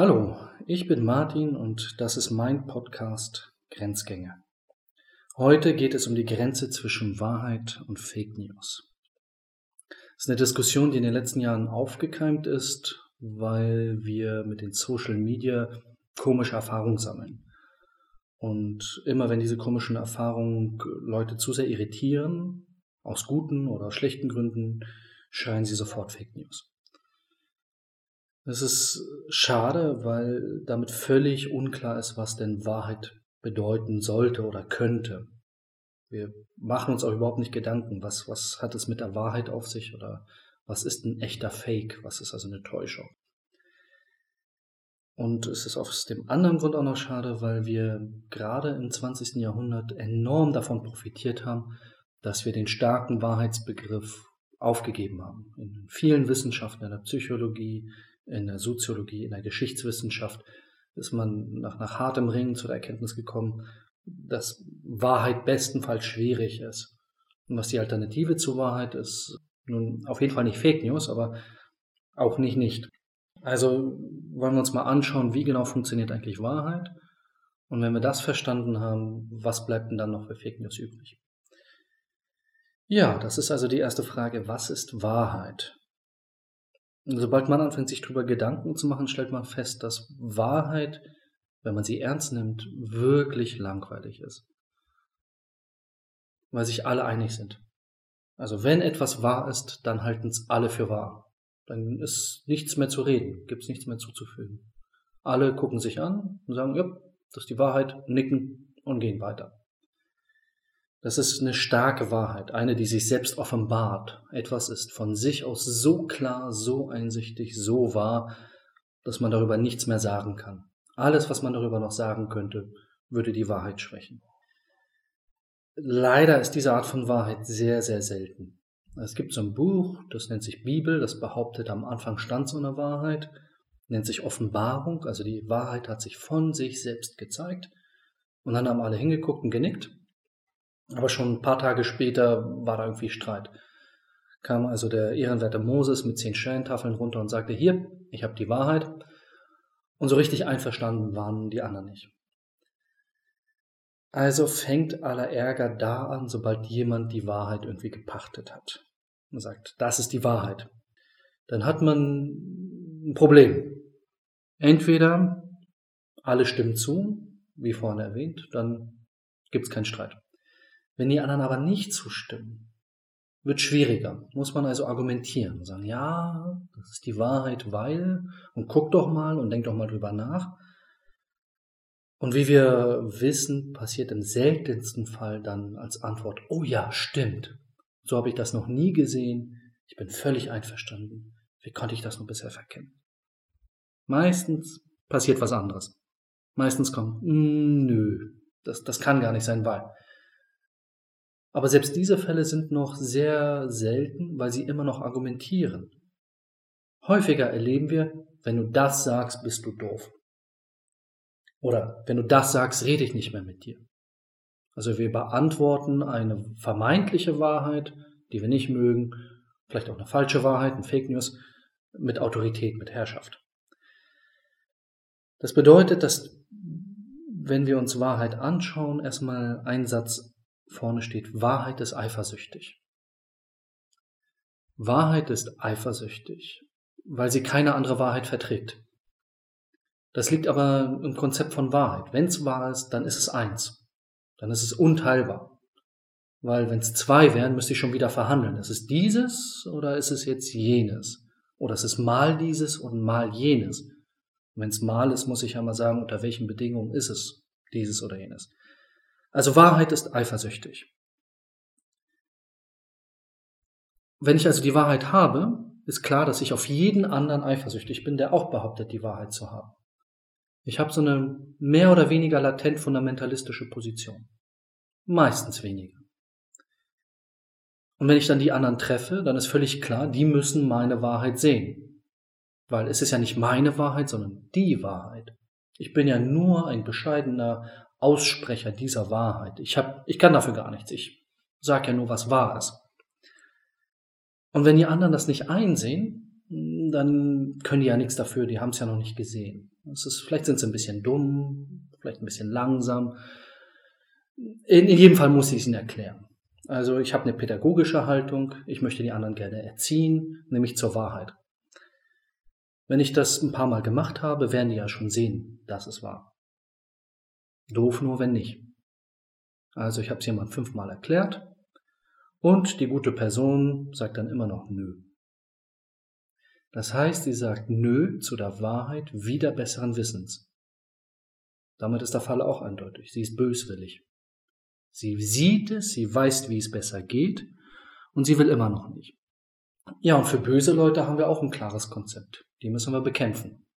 Hallo, ich bin Martin und das ist mein Podcast Grenzgänge. Heute geht es um die Grenze zwischen Wahrheit und Fake News. Das ist eine Diskussion, die in den letzten Jahren aufgekeimt ist, weil wir mit den Social Media komische Erfahrungen sammeln. Und immer wenn diese komischen Erfahrungen Leute zu sehr irritieren, aus guten oder schlechten Gründen, schreien sie sofort Fake News. Es ist schade, weil damit völlig unklar ist, was denn Wahrheit bedeuten sollte oder könnte. Wir machen uns auch überhaupt nicht Gedanken, was, was hat es mit der Wahrheit auf sich oder was ist ein echter Fake, was ist also eine Täuschung. Und es ist aus dem anderen Grund auch noch schade, weil wir gerade im 20. Jahrhundert enorm davon profitiert haben, dass wir den starken Wahrheitsbegriff aufgegeben haben. In vielen Wissenschaften, in der Psychologie, in der Soziologie, in der Geschichtswissenschaft ist man nach, nach hartem Ringen zu der Erkenntnis gekommen, dass Wahrheit bestenfalls schwierig ist. Und was die Alternative zur Wahrheit ist, nun auf jeden Fall nicht Fake News, aber auch nicht nicht. Also wollen wir uns mal anschauen, wie genau funktioniert eigentlich Wahrheit. Und wenn wir das verstanden haben, was bleibt denn dann noch für Fake News übrig? Ja, das ist also die erste Frage. Was ist Wahrheit? Sobald man anfängt, sich darüber Gedanken zu machen, stellt man fest, dass Wahrheit, wenn man sie ernst nimmt, wirklich langweilig ist. Weil sich alle einig sind. Also wenn etwas wahr ist, dann halten es alle für wahr. Dann ist nichts mehr zu reden, gibt es nichts mehr zuzufügen. Alle gucken sich an und sagen, ja, das ist die Wahrheit, nicken und gehen weiter. Das ist eine starke Wahrheit, eine, die sich selbst offenbart. Etwas ist von sich aus so klar, so einsichtig, so wahr, dass man darüber nichts mehr sagen kann. Alles, was man darüber noch sagen könnte, würde die Wahrheit schwächen. Leider ist diese Art von Wahrheit sehr, sehr selten. Es gibt so ein Buch, das nennt sich Bibel, das behauptet, am Anfang stand so eine Wahrheit, nennt sich Offenbarung, also die Wahrheit hat sich von sich selbst gezeigt. Und dann haben alle hingeguckt und genickt aber schon ein paar Tage später war da irgendwie Streit. Kam also der ehrenwerte Moses mit zehn Sterntafeln runter und sagte, hier, ich habe die Wahrheit. Und so richtig einverstanden waren die anderen nicht. Also fängt aller Ärger da an, sobald jemand die Wahrheit irgendwie gepachtet hat. Man sagt, das ist die Wahrheit. Dann hat man ein Problem. Entweder alle stimmen zu, wie vorhin erwähnt, dann gibt es keinen Streit. Wenn die anderen aber nicht zustimmen, wird schwieriger. Muss man also argumentieren und sagen, ja, das ist die Wahrheit, weil, und guck doch mal und denk doch mal drüber nach. Und wie wir wissen, passiert im seltensten Fall dann als Antwort, oh ja, stimmt. So habe ich das noch nie gesehen. Ich bin völlig einverstanden. Wie konnte ich das nur bisher verkennen? Meistens passiert was anderes. Meistens kommt, mm, nö, das, das kann gar nicht sein, weil. Aber selbst diese Fälle sind noch sehr selten, weil sie immer noch argumentieren. Häufiger erleben wir, wenn du das sagst, bist du doof. Oder wenn du das sagst, rede ich nicht mehr mit dir. Also wir beantworten eine vermeintliche Wahrheit, die wir nicht mögen, vielleicht auch eine falsche Wahrheit, ein Fake News, mit Autorität, mit Herrschaft. Das bedeutet, dass wenn wir uns Wahrheit anschauen, erstmal ein Satz vorne steht, Wahrheit ist eifersüchtig. Wahrheit ist eifersüchtig, weil sie keine andere Wahrheit verträgt. Das liegt aber im Konzept von Wahrheit. Wenn es wahr ist, dann ist es eins. Dann ist es unteilbar. Weil wenn es zwei wären, müsste ich schon wieder verhandeln. Ist es dieses oder ist es jetzt jenes? Oder ist es mal dieses und mal jenes? Wenn es mal ist, muss ich ja mal sagen, unter welchen Bedingungen ist es dieses oder jenes. Also Wahrheit ist eifersüchtig. Wenn ich also die Wahrheit habe, ist klar, dass ich auf jeden anderen eifersüchtig bin, der auch behauptet, die Wahrheit zu haben. Ich habe so eine mehr oder weniger latent fundamentalistische Position. Meistens weniger. Und wenn ich dann die anderen treffe, dann ist völlig klar, die müssen meine Wahrheit sehen. Weil es ist ja nicht meine Wahrheit, sondern die Wahrheit. Ich bin ja nur ein bescheidener Aussprecher dieser Wahrheit. Ich, hab, ich kann dafür gar nichts. Ich sage ja nur, was wahr ist. Und wenn die anderen das nicht einsehen, dann können die ja nichts dafür, die haben es ja noch nicht gesehen. Es ist, vielleicht sind sie ein bisschen dumm, vielleicht ein bisschen langsam. In, in jedem Fall muss ich es ihnen erklären. Also ich habe eine pädagogische Haltung, ich möchte die anderen gerne erziehen, nämlich zur Wahrheit. Wenn ich das ein paar Mal gemacht habe, werden die ja schon sehen, dass es wahr. Doof nur, wenn nicht. Also ich habe es jemand fünfmal erklärt und die gute Person sagt dann immer noch nö. Das heißt, sie sagt nö zu der Wahrheit wieder besseren Wissens. Damit ist der Fall auch eindeutig. Sie ist böswillig. Sie sieht es, sie weiß, wie es besser geht und sie will immer noch nicht. Ja, und für böse Leute haben wir auch ein klares Konzept. Die müssen wir bekämpfen.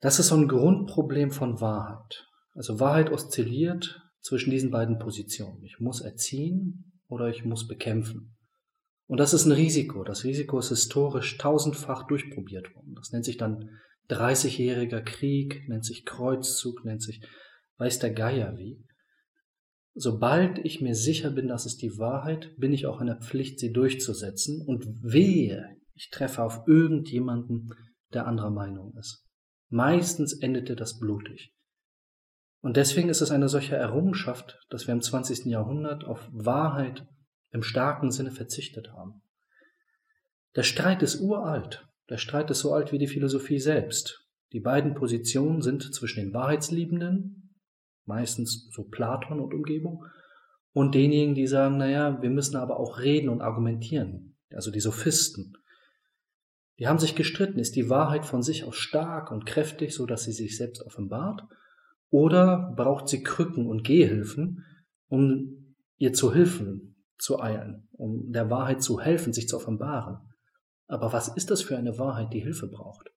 Das ist so ein Grundproblem von Wahrheit. Also Wahrheit oszilliert zwischen diesen beiden Positionen. Ich muss erziehen oder ich muss bekämpfen. Und das ist ein Risiko. Das Risiko ist historisch tausendfach durchprobiert worden. Das nennt sich dann 30-jähriger Krieg, nennt sich Kreuzzug, nennt sich weiß der Geier wie. Sobald ich mir sicher bin, dass es die Wahrheit, bin ich auch in der Pflicht, sie durchzusetzen. Und wehe, ich treffe auf irgendjemanden, der anderer Meinung ist. Meistens endete das blutig. Und deswegen ist es eine solche Errungenschaft, dass wir im 20. Jahrhundert auf Wahrheit im starken Sinne verzichtet haben. Der Streit ist uralt. Der Streit ist so alt wie die Philosophie selbst. Die beiden Positionen sind zwischen den Wahrheitsliebenden, meistens so Platon und Umgebung, und denjenigen, die sagen, naja, wir müssen aber auch reden und argumentieren, also die Sophisten. Die haben sich gestritten, ist die Wahrheit von sich aus stark und kräftig, so dass sie sich selbst offenbart, oder braucht sie Krücken und Gehhilfen, um ihr zu Hilfen zu eilen, um der Wahrheit zu helfen, sich zu offenbaren. Aber was ist das für eine Wahrheit, die Hilfe braucht?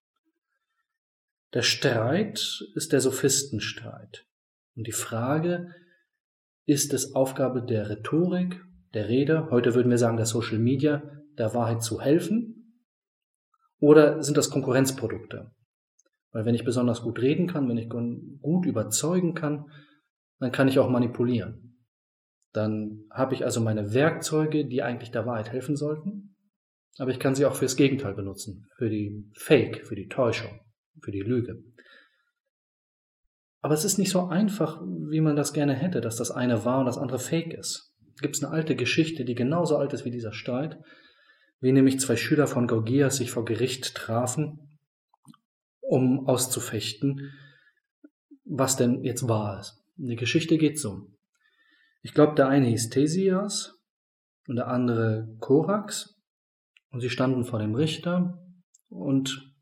Der Streit ist der Sophistenstreit. Und die Frage, ist es Aufgabe der Rhetorik, der Rede, heute würden wir sagen der Social Media, der Wahrheit zu helfen? Oder sind das Konkurrenzprodukte? Weil wenn ich besonders gut reden kann, wenn ich gut überzeugen kann, dann kann ich auch manipulieren. Dann habe ich also meine Werkzeuge, die eigentlich der Wahrheit helfen sollten, aber ich kann sie auch fürs Gegenteil benutzen, für die Fake, für die Täuschung, für die Lüge. Aber es ist nicht so einfach, wie man das gerne hätte, dass das eine wahr und das andere fake ist. Gibt es eine alte Geschichte, die genauso alt ist wie dieser Streit, wie nämlich zwei Schüler von Gorgias sich vor Gericht trafen um auszufechten, was denn jetzt wahr ist. Die Geschichte geht so. Ich glaube, der eine hieß Thesias und der andere Korax. Und sie standen vor dem Richter und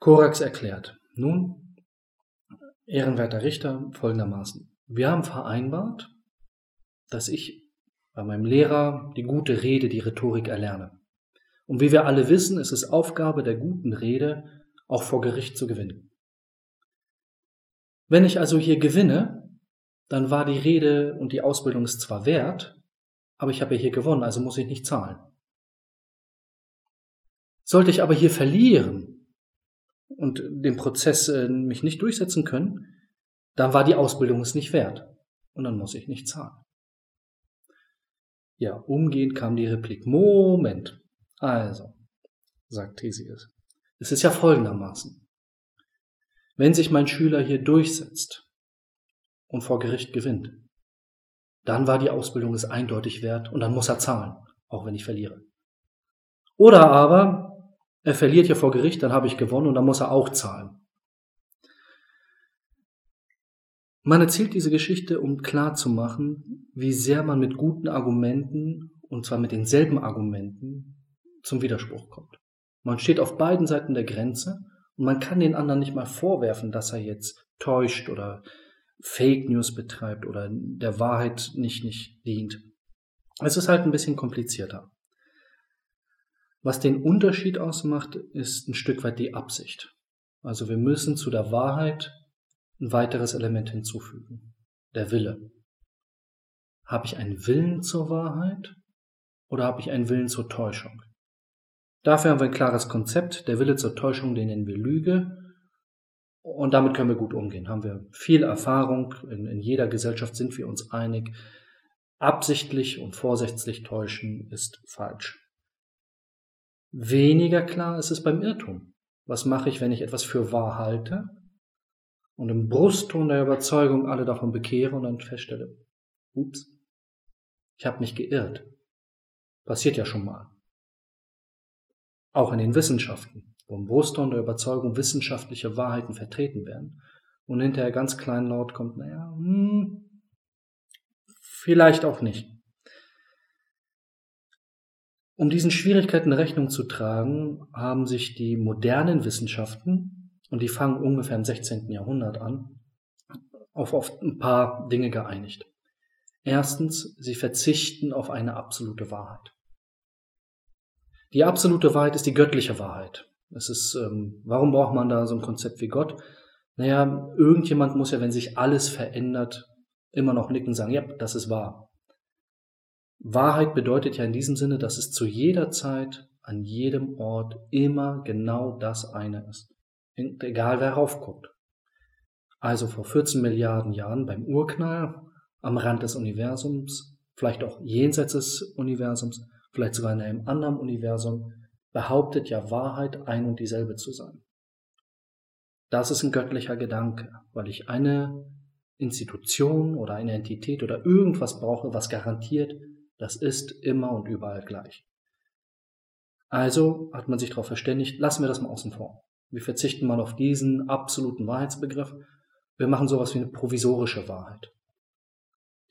Korax erklärt. Nun, ehrenwerter Richter, folgendermaßen. Wir haben vereinbart, dass ich bei meinem Lehrer die gute Rede, die Rhetorik erlerne. Und wie wir alle wissen, ist es Aufgabe der guten Rede, auch vor Gericht zu gewinnen. Wenn ich also hier gewinne, dann war die Rede und die Ausbildung ist zwar wert, aber ich habe hier gewonnen, also muss ich nicht zahlen. Sollte ich aber hier verlieren und den Prozess äh, mich nicht durchsetzen können, dann war die Ausbildung es nicht wert und dann muss ich nicht zahlen. Ja, umgehend kam die Replik. Moment. Also, sagt Theseus. Es ist ja folgendermaßen. Wenn sich mein Schüler hier durchsetzt und vor Gericht gewinnt, dann war die Ausbildung es eindeutig wert und dann muss er zahlen, auch wenn ich verliere. Oder aber er verliert hier vor Gericht, dann habe ich gewonnen und dann muss er auch zahlen. Man erzählt diese Geschichte, um klarzumachen, wie sehr man mit guten Argumenten, und zwar mit denselben Argumenten, zum Widerspruch kommt. Man steht auf beiden Seiten der Grenze und man kann den anderen nicht mal vorwerfen, dass er jetzt täuscht oder Fake News betreibt oder der Wahrheit nicht, nicht dient. Es ist halt ein bisschen komplizierter. Was den Unterschied ausmacht, ist ein Stück weit die Absicht. Also wir müssen zu der Wahrheit ein weiteres Element hinzufügen. Der Wille. Habe ich einen Willen zur Wahrheit oder habe ich einen Willen zur Täuschung? Dafür haben wir ein klares Konzept. Der Wille zur Täuschung, den nennen wir Lüge. Und damit können wir gut umgehen. Haben wir viel Erfahrung. In, in jeder Gesellschaft sind wir uns einig. Absichtlich und vorsätzlich täuschen ist falsch. Weniger klar ist es beim Irrtum. Was mache ich, wenn ich etwas für wahr halte und im Brustton der Überzeugung alle davon bekehre und dann feststelle, ups, ich habe mich geirrt. Passiert ja schon mal. Auch in den Wissenschaften, wo im Brustton der Überzeugung wissenschaftliche Wahrheiten vertreten werden und hinterher ganz kleinlaut kommt, naja, hm, vielleicht auch nicht. Um diesen Schwierigkeiten Rechnung zu tragen, haben sich die modernen Wissenschaften, und die fangen ungefähr im 16. Jahrhundert an, auf oft ein paar Dinge geeinigt. Erstens, sie verzichten auf eine absolute Wahrheit. Die absolute Wahrheit ist die göttliche Wahrheit. Es ist, ähm, warum braucht man da so ein Konzept wie Gott? Naja, irgendjemand muss ja, wenn sich alles verändert, immer noch nicken und sagen, ja, das ist wahr. Wahrheit bedeutet ja in diesem Sinne, dass es zu jeder Zeit, an jedem Ort immer genau das eine ist. Egal wer raufguckt. Also vor 14 Milliarden Jahren beim Urknall, am Rand des Universums, vielleicht auch jenseits des Universums, vielleicht sogar in einem anderen Universum, behauptet ja Wahrheit ein und dieselbe zu sein. Das ist ein göttlicher Gedanke, weil ich eine Institution oder eine Entität oder irgendwas brauche, was garantiert, das ist immer und überall gleich. Also hat man sich darauf verständigt, lassen wir das mal außen vor. Wir verzichten mal auf diesen absoluten Wahrheitsbegriff. Wir machen sowas wie eine provisorische Wahrheit.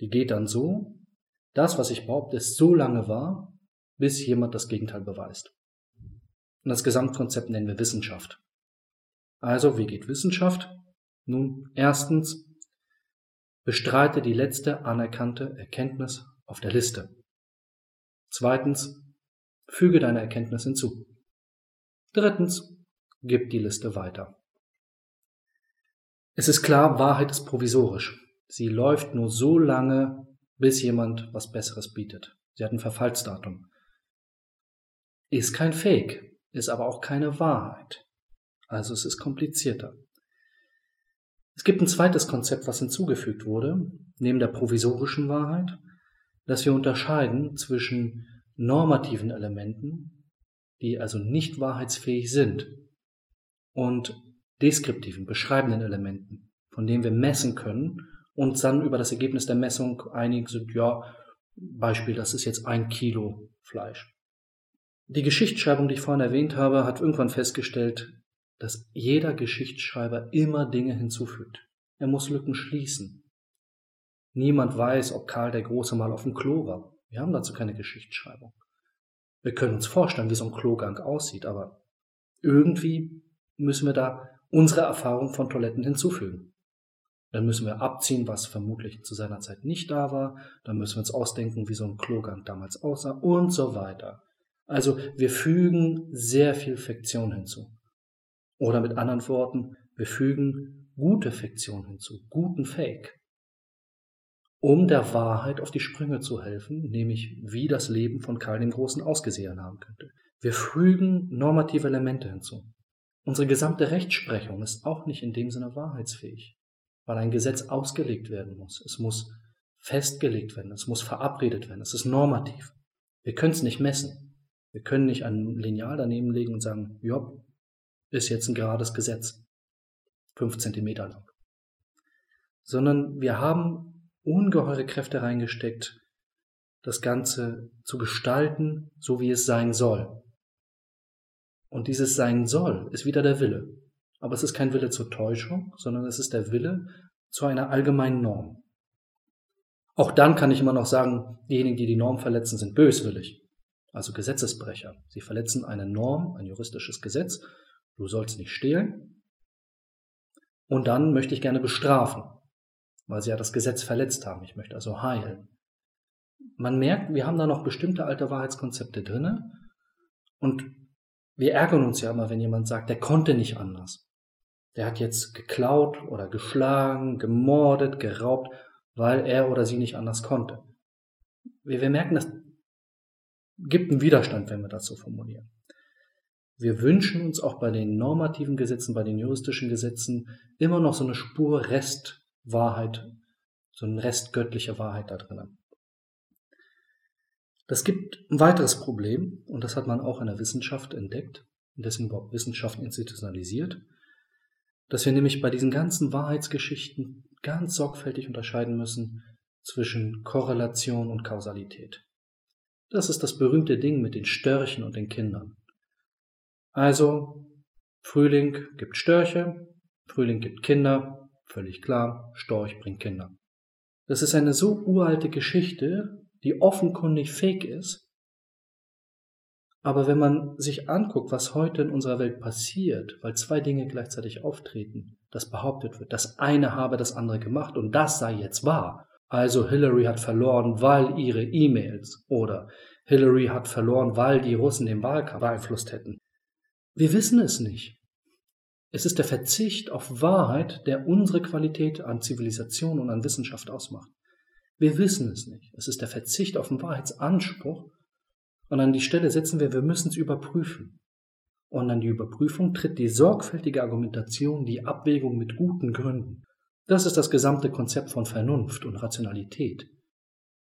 Die geht dann so, das, was ich behaupte, ist so lange wahr, bis jemand das Gegenteil beweist. Und das Gesamtkonzept nennen wir Wissenschaft. Also, wie geht Wissenschaft? Nun, erstens, bestreite die letzte anerkannte Erkenntnis auf der Liste. Zweitens, füge deine Erkenntnis hinzu. Drittens, gib die Liste weiter. Es ist klar, Wahrheit ist provisorisch. Sie läuft nur so lange, bis jemand was Besseres bietet. Sie hat ein Verfallsdatum. Ist kein Fake, ist aber auch keine Wahrheit. Also es ist komplizierter. Es gibt ein zweites Konzept, was hinzugefügt wurde, neben der provisorischen Wahrheit, dass wir unterscheiden zwischen normativen Elementen, die also nicht wahrheitsfähig sind, und deskriptiven, beschreibenden Elementen, von denen wir messen können und dann über das Ergebnis der Messung einig sind, ja, Beispiel, das ist jetzt ein Kilo Fleisch. Die Geschichtsschreibung, die ich vorhin erwähnt habe, hat irgendwann festgestellt, dass jeder Geschichtsschreiber immer Dinge hinzufügt. Er muss Lücken schließen. Niemand weiß, ob Karl der Große mal auf dem Klo war. Wir haben dazu keine Geschichtsschreibung. Wir können uns vorstellen, wie so ein Klogang aussieht, aber irgendwie müssen wir da unsere Erfahrung von Toiletten hinzufügen. Dann müssen wir abziehen, was vermutlich zu seiner Zeit nicht da war. Dann müssen wir uns ausdenken, wie so ein Klogang damals aussah und so weiter. Also wir fügen sehr viel Fiktion hinzu. Oder mit anderen Worten, wir fügen gute Fiktion hinzu, guten Fake um der Wahrheit auf die Sprünge zu helfen, nämlich wie das Leben von Karl dem Großen ausgesehen haben könnte. Wir fügen normative Elemente hinzu. Unsere gesamte Rechtsprechung ist auch nicht in dem Sinne wahrheitsfähig, weil ein Gesetz ausgelegt werden muss. Es muss festgelegt werden, es muss verabredet werden, es ist normativ. Wir können es nicht messen. Wir können nicht ein Lineal daneben legen und sagen, jopp, ist jetzt ein gerades Gesetz, fünf Zentimeter lang. Sondern wir haben ungeheure Kräfte reingesteckt, das Ganze zu gestalten, so wie es sein soll. Und dieses Sein soll ist wieder der Wille. Aber es ist kein Wille zur Täuschung, sondern es ist der Wille zu einer allgemeinen Norm. Auch dann kann ich immer noch sagen, diejenigen, die die Norm verletzen, sind böswillig, also Gesetzesbrecher. Sie verletzen eine Norm, ein juristisches Gesetz. Du sollst nicht stehlen. Und dann möchte ich gerne bestrafen weil sie ja das Gesetz verletzt haben. Ich möchte also heilen. Man merkt, wir haben da noch bestimmte alte Wahrheitskonzepte drinne und wir ärgern uns ja immer, wenn jemand sagt, der konnte nicht anders. Der hat jetzt geklaut oder geschlagen, gemordet, geraubt, weil er oder sie nicht anders konnte. Wir, wir merken, das gibt einen Widerstand, wenn wir das so formulieren. Wir wünschen uns auch bei den normativen Gesetzen, bei den juristischen Gesetzen immer noch so eine Spur Rest Wahrheit, so ein Rest göttlicher Wahrheit da drinnen. Das gibt ein weiteres Problem, und das hat man auch in der Wissenschaft entdeckt. und deswegen überhaupt Wissenschaft institutionalisiert, dass wir nämlich bei diesen ganzen Wahrheitsgeschichten ganz sorgfältig unterscheiden müssen zwischen Korrelation und Kausalität. Das ist das berühmte Ding mit den Störchen und den Kindern. Also, Frühling gibt Störche, Frühling gibt Kinder, völlig klar, Storch bringt Kinder. Das ist eine so uralte Geschichte, die offenkundig fake ist. Aber wenn man sich anguckt, was heute in unserer Welt passiert, weil zwei Dinge gleichzeitig auftreten, das behauptet wird, das eine habe das andere gemacht und das sei jetzt wahr. Also Hillary hat verloren, weil ihre E-Mails oder Hillary hat verloren, weil die Russen den Wahlkampf beeinflusst hätten. Wir wissen es nicht. Es ist der Verzicht auf Wahrheit, der unsere Qualität an Zivilisation und an Wissenschaft ausmacht. Wir wissen es nicht. Es ist der Verzicht auf den Wahrheitsanspruch. Und an die Stelle setzen wir, wir müssen es überprüfen. Und an die Überprüfung tritt die sorgfältige Argumentation, die Abwägung mit guten Gründen. Das ist das gesamte Konzept von Vernunft und Rationalität.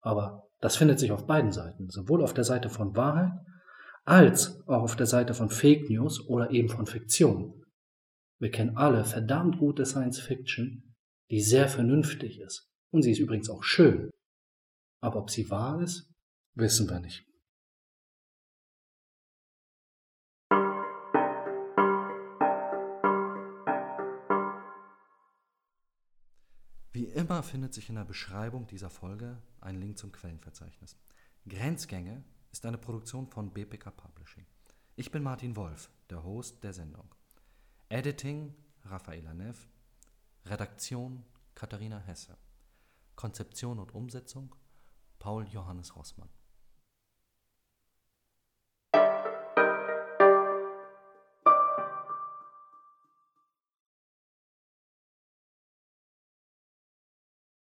Aber das findet sich auf beiden Seiten, sowohl auf der Seite von Wahrheit als auch auf der Seite von Fake News oder eben von Fiktion. Wir kennen alle verdammt gute Science Fiction, die sehr vernünftig ist. Und sie ist übrigens auch schön. Aber ob sie wahr ist, wissen wir nicht. Wie immer findet sich in der Beschreibung dieser Folge ein Link zum Quellenverzeichnis. Grenzgänge ist eine Produktion von BPK Publishing. Ich bin Martin Wolf, der Host der Sendung. Editing Raffaela Neff, Redaktion Katharina Hesse, Konzeption und Umsetzung Paul Johannes Rossmann.